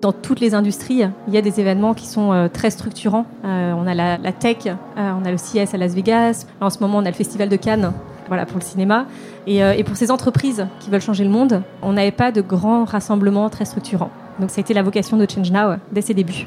Dans toutes les industries, il y a des événements qui sont euh, très structurants. Euh, on a la, tech, euh, on a le CES à Las Vegas. en ce moment, on a le Festival de Cannes voilà, pour le cinéma. Et, et pour ces entreprises qui veulent changer le monde, on n'avait pas de grands rassemblements très structurants. Donc ça a été la vocation de Change Now dès ses débuts.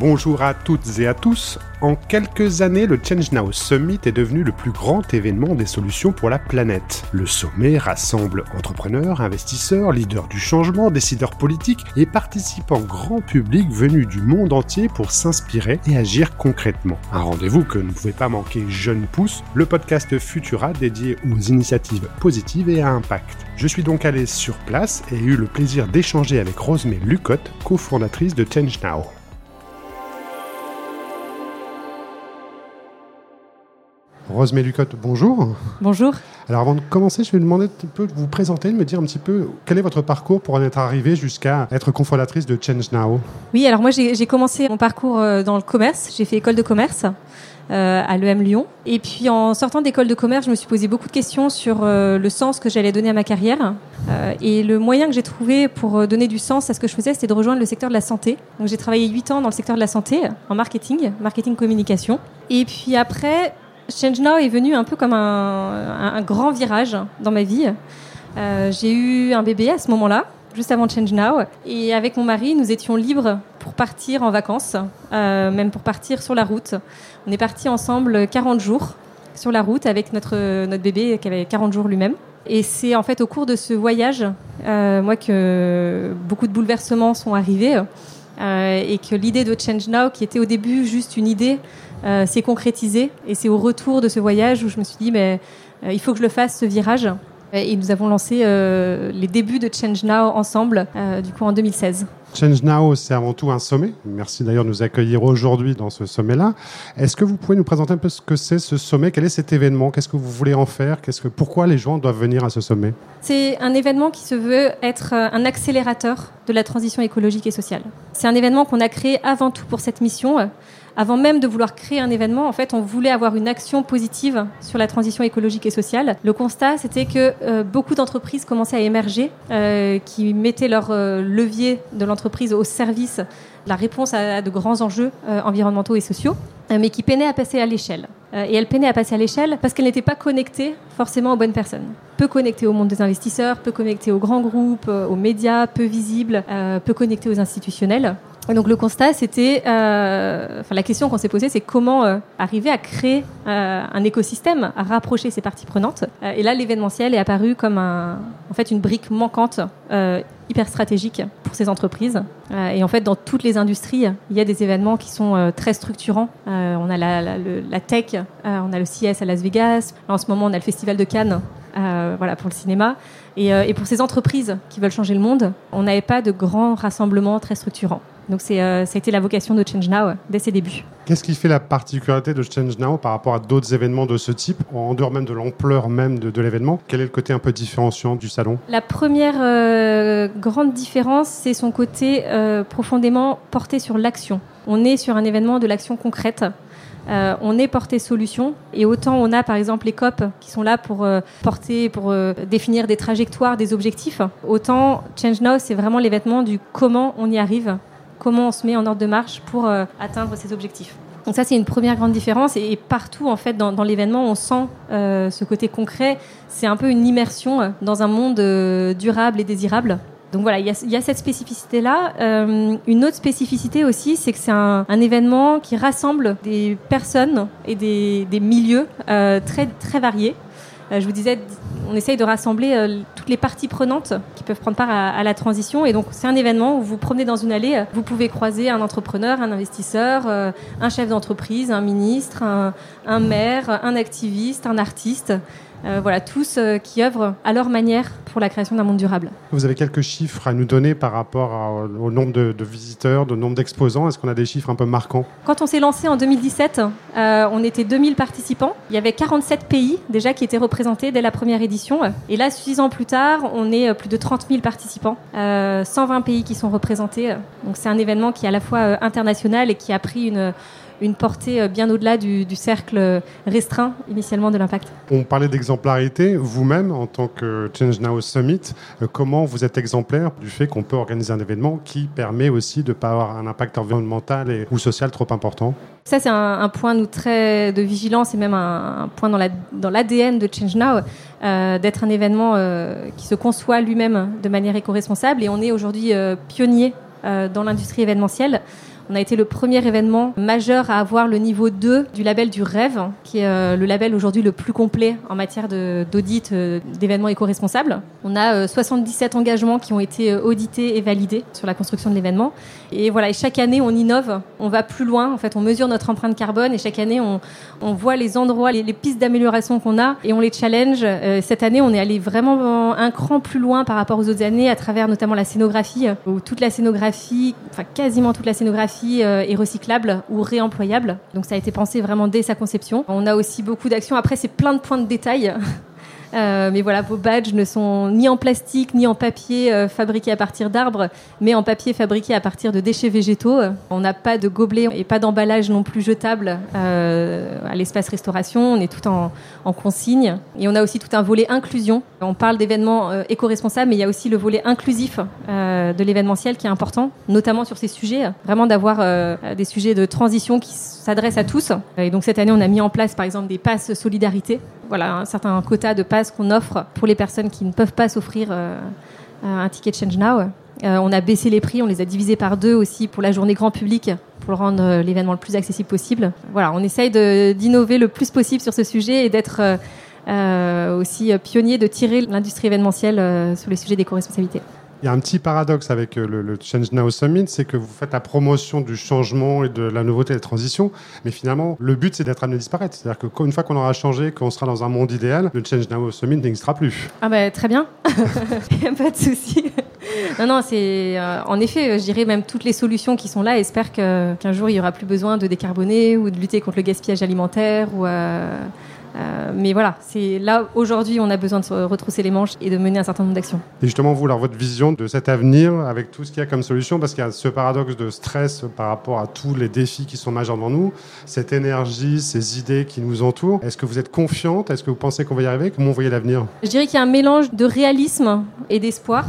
Bonjour à toutes et à tous. En quelques années, le Change Now Summit est devenu le plus grand événement des solutions pour la planète. Le sommet rassemble entrepreneurs, investisseurs, leaders du changement, décideurs politiques et participants grand public venus du monde entier pour s'inspirer et agir concrètement. Un rendez-vous que ne pouvait pas manquer Jeune Pousse, le podcast Futura dédié aux initiatives positives et à impact. Je suis donc allé sur place et ai eu le plaisir d'échanger avec Rosemée Lucotte, cofondatrice de Change Now. Rose Mélucotte, bonjour. Bonjour. Alors avant de commencer, je vais demander un peu de vous présenter, de me dire un petit peu quel est votre parcours pour en être arrivé jusqu'à être cofondatrice de Change Now. Oui, alors moi j'ai commencé mon parcours euh, dans le commerce, j'ai fait école de commerce. Euh, à l'EM Lyon. Et puis en sortant d'école de commerce, je me suis posé beaucoup de questions sur euh, le sens que j'allais donner à ma carrière. et le moyen que j'ai trouvé pour donner du sens à ce que je faisais, c'était de rejoindre le secteur de la santé. Donc j'ai travaillé 8 ans dans le secteur de la santé, en marketing, marketing communication. Et puis après, Change Now est venu un peu comme un, grand virage dans ma vie. Euh, j'ai eu un bébé à ce moment-là, juste avant Change Now. Et avec mon mari, nous étions libres pour partir en vacances, euh, même pour partir sur la route. On est partis ensemble 40 jours sur la route avec notre, notre bébé qui avait 40 jours lui-même. Et c'est en fait au cours de ce voyage, euh, moi, que beaucoup de bouleversements sont arrivés. et que l'idée de Change Now, qui était au début juste une idée, euh, s'est concrétisé. Et c'est au retour de ce voyage où je me suis dit, mais euh, il faut que je le fasse, ce virage. Et nous avons lancé euh, les débuts de Change Now ensemble, du coup en 2016. Change Now, c'est avant tout un sommet. Merci d'ailleurs de nous accueillir aujourd'hui dans ce sommet-là. Est-ce que vous pouvez nous présenter un peu ce que c'est ce sommet? Quel est cet événement? Qu'est-ce que vous voulez en faire? Qu'est-ce que, Pourquoi les gens doivent venir à ce sommet? C'est un événement qui se veut être un accélérateur de la transition écologique et sociale. C'est un événement qu'on a créé avant tout pour cette mission avant même de vouloir créer un événement, en fait, on voulait avoir une action positive sur la transition écologique et sociale. Le constat, c'était que euh, beaucoup d'entreprises commençaient à émerger, euh, qui mettaient leur euh, levier de l'entreprise au service de la réponse à, de grands enjeux environnementaux et sociaux, mais qui peinaient à passer à l'échelle. Et elles peinaient à passer à l'échelle parce qu'elles n'étaient pas connectées forcément aux bonnes personnes. Peu connectées au monde des investisseurs, peu connectées aux grands groupes, aux médias, peu visibles, peu connectées aux institutionnels. Donc le constat, c'était, euh, enfin la question qu'on s'est posée, c'est comment euh, arriver à créer euh, un écosystème, à rapprocher ces parties prenantes. Euh, et là, l'événementiel est apparu comme un, en fait une brique manquante, euh, hyper stratégique pour ces entreprises. et en fait, dans toutes les industries, il y a des événements qui sont très structurants. on a la, la, tech, on a le CES à Las Vegas. En ce moment, on a le Festival de Cannes, voilà pour le cinéma. Et, et pour ces entreprises qui veulent changer le monde, on n'avait pas de grands rassemblements très structurants. Donc c'est, euh, ça a été la vocation de Change Now euh, dès ses débuts. Qu'est-ce qui fait la particularité de Change Now par rapport à d'autres événements de ce type, en dehors même de l'ampleur même de, l'événement? Quel est le côté un peu différenciant du salon? La première euh, grande différence, c'est son côté profondément porté sur l'action. On est sur un événement de l'action concrète. on est porté solution et autant on a par exemple les COP qui sont là pour porter, pour définir des trajectoires, des objectifs, autant Change Now c'est vraiment l'événement du comment on y arrive comment on se met en ordre de marche pour euh, atteindre ces objectifs. Donc ça, c'est une première grande différence. Et, partout, en fait, dans, l'événement, on sent euh, ce côté concret. C'est un peu une immersion euh, dans un monde durable et désirable. Donc voilà, il y a, cette spécificité-là. une autre spécificité aussi, c'est que c'est un, événement qui rassemble des personnes et des, des milieux très, très variés. Je vous disais, on essaye de rassembler euh, toutes les parties prenantes qui peuvent prendre part à, la transition. Et donc, c'est un événement où vous promenez dans une allée, vous pouvez croiser un entrepreneur, un investisseur, euh, un chef d'entreprise, un ministre, un maire, un activiste, un artiste. Euh, voilà, tous euh, qui œuvrent à leur manière pour la création d'un monde durable. Vous avez quelques chiffres à nous donner par rapport au nombre de, visiteurs, au nombre d'exposants Est-ce qu'on a des chiffres un peu marquants? Quand on s'est lancé en 2017, euh, on était 2000 participants. Il y avait 47 pays déjà qui étaient représentés dès la première édition. Et là, six ans plus tard, on est plus de 30 000 participants, 120 pays qui sont représentés. Donc c'est un événement qui est à la fois international et qui a pris une une portée bien au-delà du, cercle restreint initialement de l'impact. On parlait d'exemplarité. Vous-même, en tant que Change Now Summit, comment vous êtes exemplaire du fait qu'on peut organiser un événement qui permet aussi de ne pas avoir un impact environnemental et, ou social trop important? Ça, c'est un, point nous, très de vigilance et même un, point dans l'ADN la, de Change Now, d'être un événement qui se conçoit lui-même de manière éco-responsable. Et on est aujourd'hui pionnier euh, dans l'industrie événementielle. On a été le premier événement majeur à avoir le niveau 2 du label du rêve, qui est euh, le label aujourd'hui le plus complet en matière d'audit euh, d'événements éco-responsables. On a 77 engagements qui ont été audités et validés sur la construction de l'événement. Et voilà, et chaque année, on innove, on va plus loin. En fait, on mesure notre empreinte carbone et chaque année, on, on voit les endroits, les, pistes d'amélioration qu'on a et on les challenge. cette année, on est allé vraiment un cran plus loin par rapport aux autres années à travers notamment la scénographie, où toute la scénographie, enfin quasiment toute la scénographie euh, est recyclable ou réemployable. Donc ça a été pensé vraiment dès sa conception. On a aussi beaucoup d'actions. Après, c'est plein de points de détail. Euh, mais voilà, vos badges ne sont ni en plastique ni en papier euh, fabriqué à partir d'arbres, mais en papier fabriqué à partir de déchets végétaux. On n'a pas de gobelets et pas d'emballage non plus jetable euh, à l'espace restauration. On est tout en, en, consigne. Et on a aussi tout un volet inclusion. On parle d'événements éco-responsables, mais il y a aussi le volet inclusif de l'événementiel qui est important, notamment sur ces sujets. Vraiment d'avoir des sujets de transition qui s'adressent à tous. Et donc cette année, on a mis en place par exemple des passes solidarité voilà, un certain quota de passes qu'on offre pour les personnes qui ne peuvent pas s'offrir euh, un ticket Change Now. Euh, on a baissé les prix, on les a divisés par deux aussi pour la journée grand public pour rendre euh, l'événement le plus accessible possible. Voilà, on essaye d'innover le plus possible sur ce sujet et d'être aussi pionnier de tirer l'industrie événementielle sur les sujets d'éco-responsabilité. Il y a un petit paradoxe avec euh, le, Change Now Summit, c'est que vous faites la promotion du changement et de la nouveauté et de la transition, mais finalement, le but, c'est d'être amené à disparaître. C'est-à-dire qu'une fois qu'on aura changé, qu'on sera dans un monde idéal, le Change Now Summit n'existera plus. Ah bah très bien, pas de souci. Non, non, c'est euh, en effet, je dirais même toutes les solutions qui sont là espèrent qu'un jour il n'y aura plus besoin de décarboner ou de lutter contre le gaspillage alimentaire ou euh, euh, mais voilà, c'est là aujourd'hui on a besoin de se retrousser les manches et de mener un certain nombre d'actions. Et justement, vous, alors votre vision de cet avenir avec tout ce qu'il y a comme solution, parce qu'il y a ce paradoxe de stress par rapport à tous les défis qui sont majeurs devant nous, cette énergie, ces idées qui nous entourent. Est-ce que vous êtes confiante? Est-ce que vous pensez qu'on va y arriver? Comment vous voyez l'avenir? Je dirais qu'il y a un mélange de réalisme et d'espoir.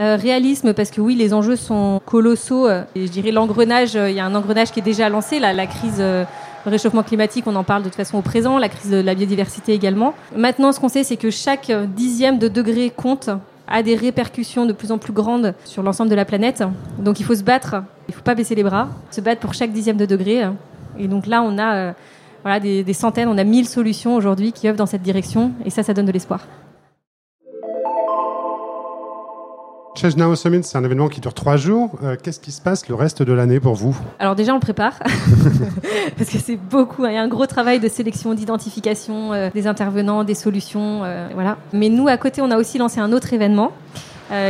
Euh, réalisme parce que oui, les enjeux sont colossaux. Et je dirais l'engrenage, il y a un engrenage qui est déjà lancé, la, crise euh, le réchauffement climatique, on en parle de toute façon au présent, la crise de la biodiversité également. Maintenant, ce qu'on sait, c'est que chaque dixième de degré compte a des répercussions de plus en plus grandes sur l'ensemble de la planète. Donc il faut se battre, il ne faut pas baisser les bras, se battre pour chaque dixième de degré. Et donc là, on a euh, voilà, des, des centaines, on a mille solutions aujourd'hui qui œuvrent dans cette direction, et ça, ça donne de l'espoir. Change Now Summit, c'est un événement qui dure trois jours. Euh, qu'est-ce qui se passe le reste de l'année pour vous? Alors déjà, on le prépare, parce que c'est beaucoup. Il y a un gros travail de sélection, d'identification euh, des intervenants, des solutions, euh, voilà. Mais nous, à côté, on a aussi lancé un autre événement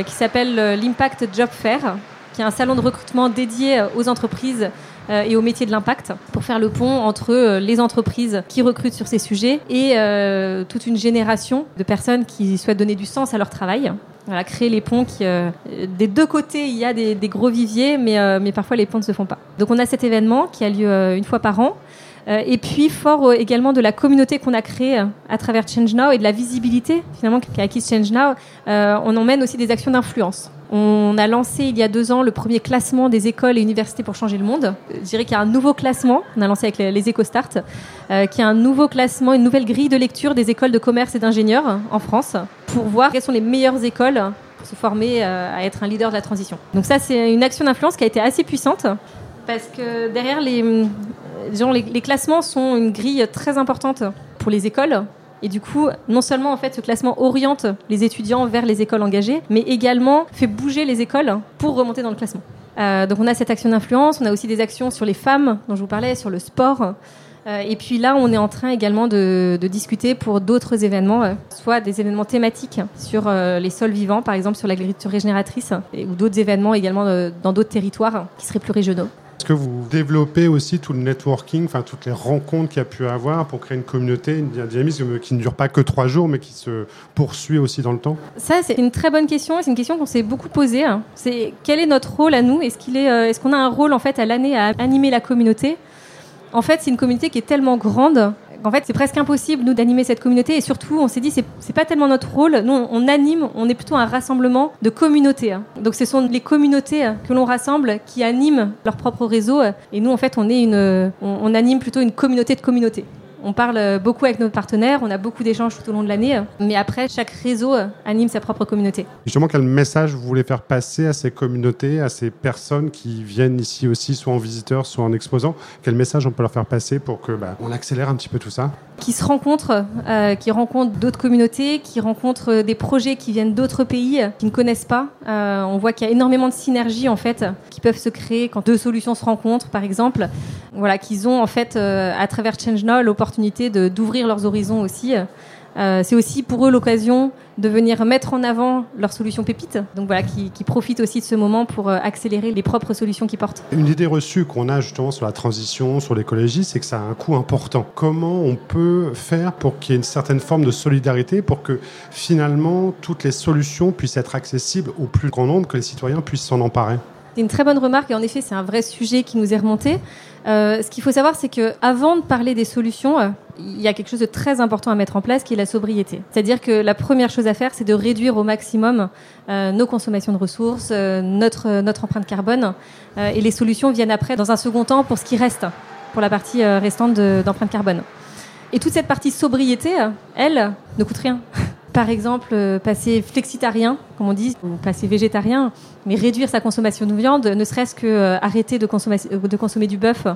qui s'appelle l'Impact Job Fair, qui est un salon de recrutement dédié aux entreprises et aux métiers de l'impact pour faire le pont entre les entreprises qui recrutent sur ces sujets et toute une génération de personnes qui souhaitent donner du sens à leur travail voilà, créer les ponts. Qui, euh, des deux côtés, il y a des, gros viviers, mais, euh, mais parfois les ponts ne se font pas. Donc on a cet événement qui a lieu euh, une fois par an. et puis fort également de la communauté qu'on a créée à travers Change Now et de la visibilité finalement qu'a acquise Change Now, on emmène aussi des actions d'influence. On a lancé il y a deux ans le premier classement des écoles et universités pour changer le monde. Je dirais qu'il y a un nouveau classement, on a lancé avec les, EcoStart, euh, qui est un nouveau classement, une nouvelle grille de lecture des écoles de commerce et d'ingénieurs en France pour voir quelles sont les meilleures écoles pour se former euh, à être un leader de la transition. Donc ça, c'est une action d'influence qui a été assez puissante parce que derrière les, euh, les, les classements sont une grille très importante pour les écoles et du coup, non seulement en fait ce classement oriente les étudiants vers les écoles engagées, mais également fait bouger les écoles pour remonter dans le classement. Euh, donc on a cette action d'influence, on a aussi des actions sur les femmes dont je vous parlais, sur le sport. Euh, et puis là, on est en train également de, discuter pour d'autres événements, euh, soit des événements thématiques sur les sols vivants, par exemple sur l'agriculture régénératrice, ou d'autres événements également dans d'autres territoires qui seraient plus régionaux. Est-ce que vous développez aussi tout le networking, enfin toutes les rencontres qu'il y a pu avoir pour créer une communauté, un dynamisme qui ne dure pas que trois jours, mais qui se poursuit aussi dans le temps? Ça, c'est une très bonne question. C'est une question qu'on s'est beaucoup posée. C'est quel est notre rôle à nous? Est-ce qu'il est, euh, est-ce qu'on a un rôle en fait à l'année à animer la communauté? En fait, c'est une communauté qui est tellement grande qu'en fait, c'est presque impossible, nous, d'animer cette communauté. Et surtout, on s'est dit, c'est, pas tellement notre rôle. Nous, on anime, on est plutôt un rassemblement de communautés. hein. Donc, ce sont les communautés que l'on rassemble qui animent leur propre réseau. Et nous, en fait, on est une, on anime plutôt une communauté de communautés. On parle beaucoup avec nos partenaires, on a beaucoup d'échanges tout au long de l'année, mais après, chaque réseau anime sa propre communauté. Justement, quel message vous voulez faire passer à ces communautés, à ces personnes qui viennent ici aussi, soit en visiteur, soit en exposant Quel message on peut leur faire passer pour que bah, on accélère un petit peu tout ça? Qui se rencontrent, euh, qui rencontrent d'autres communautés, qui rencontrent des projets qui viennent d'autres pays, qui ne connaissent pas. Euh, on voit qu'il y a énormément de synergies en fait qui peuvent se créer quand deux solutions se rencontrent, par exemple. Voilà, qu'ils ont en fait euh, à travers Change Now d'ouvrir leurs horizons aussi. Euh, c'est aussi pour eux l'occasion de venir mettre en avant leurs solutions pépites. Donc voilà, qui, qui profitent aussi de ce moment pour euh, accélérer les propres solutions qu'ils portent. Une idée reçue qu'on a justement sur la transition, sur l'écologie, c'est que ça a un coût important. Comment on peut faire pour qu'il y ait une certaine forme de solidarité, pour que finalement toutes les solutions puissent être accessibles au plus grand nombre, que les citoyens puissent s'en emparer? C'est une très bonne remarque et en effet c'est un vrai sujet qui nous est remonté. Euh, ce qu'il faut savoir c'est que avant de parler des solutions, euh, il y a quelque chose de très important à mettre en place qui est la sobriété. C'est-à-dire que la première chose à faire c'est de réduire au maximum euh, nos consommations de ressources, euh, notre notre empreinte carbone euh, et les solutions viennent après dans un second temps pour ce qui reste, pour la partie euh, restante d'empreinte carbone. Et toute cette partie sobriété, elle, ne coûte rien par exemple, euh, passer flexitarien, comme on dit, ou passer végétarien, mais réduire sa consommation de viande, ne serait-ce que euh, arrêter de consommer, de consommer du bœuf,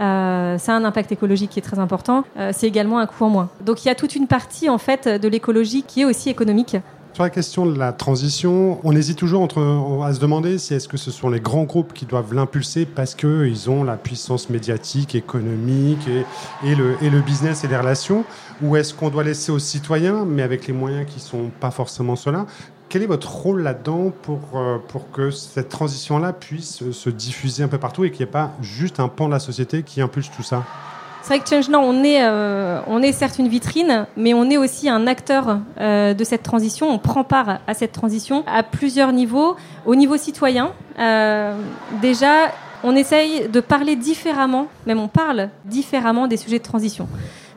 euh, ça a un impact écologique qui est très important. Euh, c'est également un coût en moins. Donc il y a toute une partie en fait de l'écologie qui est aussi économique. Sur la question de la transition, on hésite toujours entre, à se demander si est-ce que ce sont les grands groupes qui doivent l'impulser parce qu'ils ont la puissance médiatique, économique et, le business et les relations, ou est-ce qu'on doit laisser aux citoyens, mais avec les moyens qui ne sont pas forcément ceux-là? Quel est votre rôle là-dedans pour, euh, pour que cette transition-là puisse se diffuser un peu partout et qu'il n'y ait pas juste un pan de la société qui impulse tout ça? C'est vrai que Change Now, on est, euh, on est certes une vitrine, mais on est aussi un acteur euh, de cette transition. On prend part à cette transition à plusieurs niveaux. Au niveau citoyen, euh, déjà, on essaye de parler différemment, même on parle différemment des sujets de transition.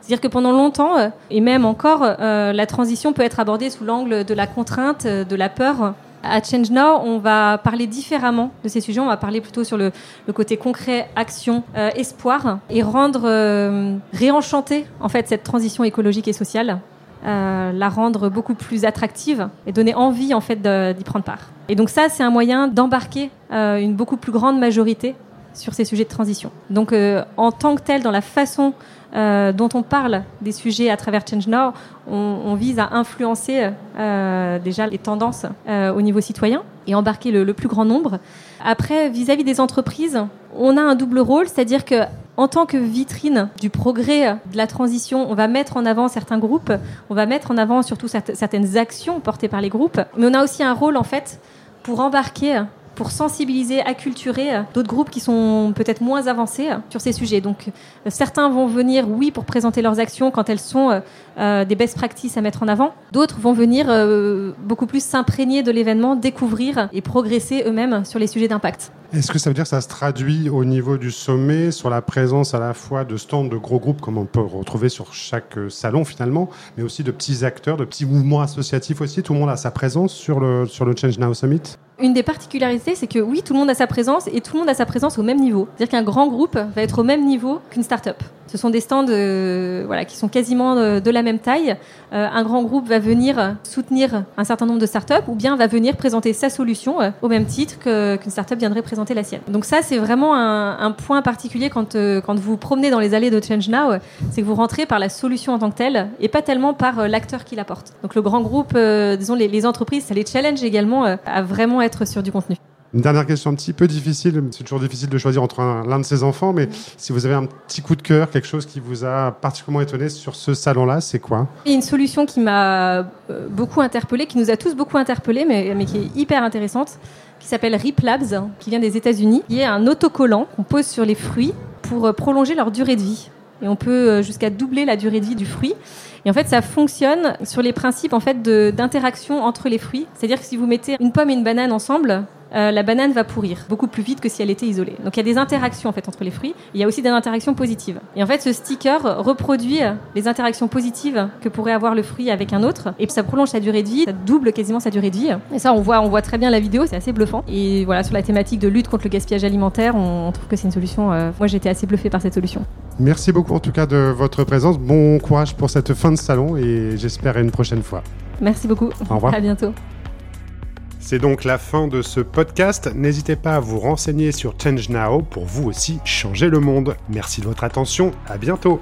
C'est-à-dire que pendant longtemps, euh, et même encore, euh, la transition peut être abordée sous l'angle de la contrainte, euh, de la peur. À Change Now, on va parler différemment de ces sujets. On va parler plutôt sur le, côté concret, action, euh, espoir, et rendre, euh, réenchanter en fait cette transition écologique et sociale, euh, la rendre beaucoup plus attractive et donner envie en fait d'y prendre part. Et donc ça, c'est un moyen d'embarquer euh, une beaucoup plus grande majorité sur ces sujets de transition. Donc, en tant que tel, dans la façon euh, dont on parle des sujets à travers Change Now, on, on vise à influencer euh, déjà les tendances euh, au niveau citoyen et embarquer le, le plus grand nombre. Après, vis-à-vis -vis des entreprises, on a un double rôle, c'est-à-dire que en tant que vitrine du progrès de la transition, on va mettre en avant certains groupes, on va mettre en avant surtout certaines actions portées par les groupes, mais on a aussi un rôle en fait pour embarquer pour sensibiliser, acculturer d'autres groupes qui sont peut-être moins avancés sur ces sujets. Donc euh, certains vont venir, oui, pour présenter leurs actions quand elles sont euh, des best practices à mettre en avant. D'autres vont venir euh, beaucoup plus s'imprégner de l'événement, découvrir et progresser eux-mêmes sur les sujets d'impact. Est-ce que ça veut dire que ça se traduit au niveau du sommet sur la présence à la fois de stands de gros groupes comme on peut retrouver sur chaque salon finalement, mais aussi de petits acteurs, de petits mouvements associatifs aussi? Tout le monde a sa présence sur le, sur le Change Now Summit? Une des particularités, c'est que oui, tout le monde a sa présence et tout le monde a sa présence au même niveau. C'est-à-dire qu'un grand groupe va être au même niveau qu'une start-up. Ce sont des stands euh, voilà, qui sont quasiment de, de la même taille. Euh, un grand groupe va venir soutenir un certain nombre de startups ou bien va venir présenter sa solution euh, au même titre qu'une startup viendrait présenter la sienne. Donc ça, c'est vraiment un, un, point particulier quand, euh, quand vous promenez dans les allées de Change Now, c'est que vous rentrez par la solution en tant que telle et pas tellement par l'acteur qui l'apporte. Donc le grand groupe, disons les, les, entreprises, ça les challenge également à vraiment être sur du contenu. Une dernière question un petit peu difficile, c'est toujours difficile de choisir entre l'un de ses enfants, mais si vous avez un petit coup de cœur, quelque chose qui vous a particulièrement étonné sur ce salon-là, c'est quoi? Il y a une solution qui m'a beaucoup interpellée, qui nous a tous beaucoup interpellés, mais, mais qui est hyper intéressante, qui s'appelle Rip Labs, qui vient des États-Unis, qui est un autocollant qu'on pose sur les fruits pour prolonger leur durée de vie. Et on peut jusqu'à doubler la durée de vie du fruit. Et en fait, ça fonctionne sur les principes en fait d'interaction entre les fruits. C'est-à-dire que si vous mettez une pomme et une banane ensemble, euh, la banane va pourrir beaucoup plus vite que si elle était isolée. Donc il y a des interactions en fait entre les fruits. Il y a aussi des interactions positives. Et en fait, ce sticker reproduit les interactions positives que pourrait avoir le fruit avec un autre, et ça prolonge sa durée de vie, ça double quasiment sa durée de vie. Et ça, on voit, on voit très bien la vidéo, c'est assez bluffant. Et voilà, sur la thématique de lutte contre le gaspillage alimentaire, on trouve que c'est une solution. Euh, moi, j'étais assez bluffé par cette solution. Merci beaucoup en tout cas de votre présence. Bon courage pour cette fin de salon et j'espère à une prochaine fois. Merci beaucoup. Au revoir. À bientôt. C'est donc la fin de ce podcast. N'hésitez pas à vous renseigner sur Change Now pour vous aussi changer le monde. Merci de votre attention. À bientôt.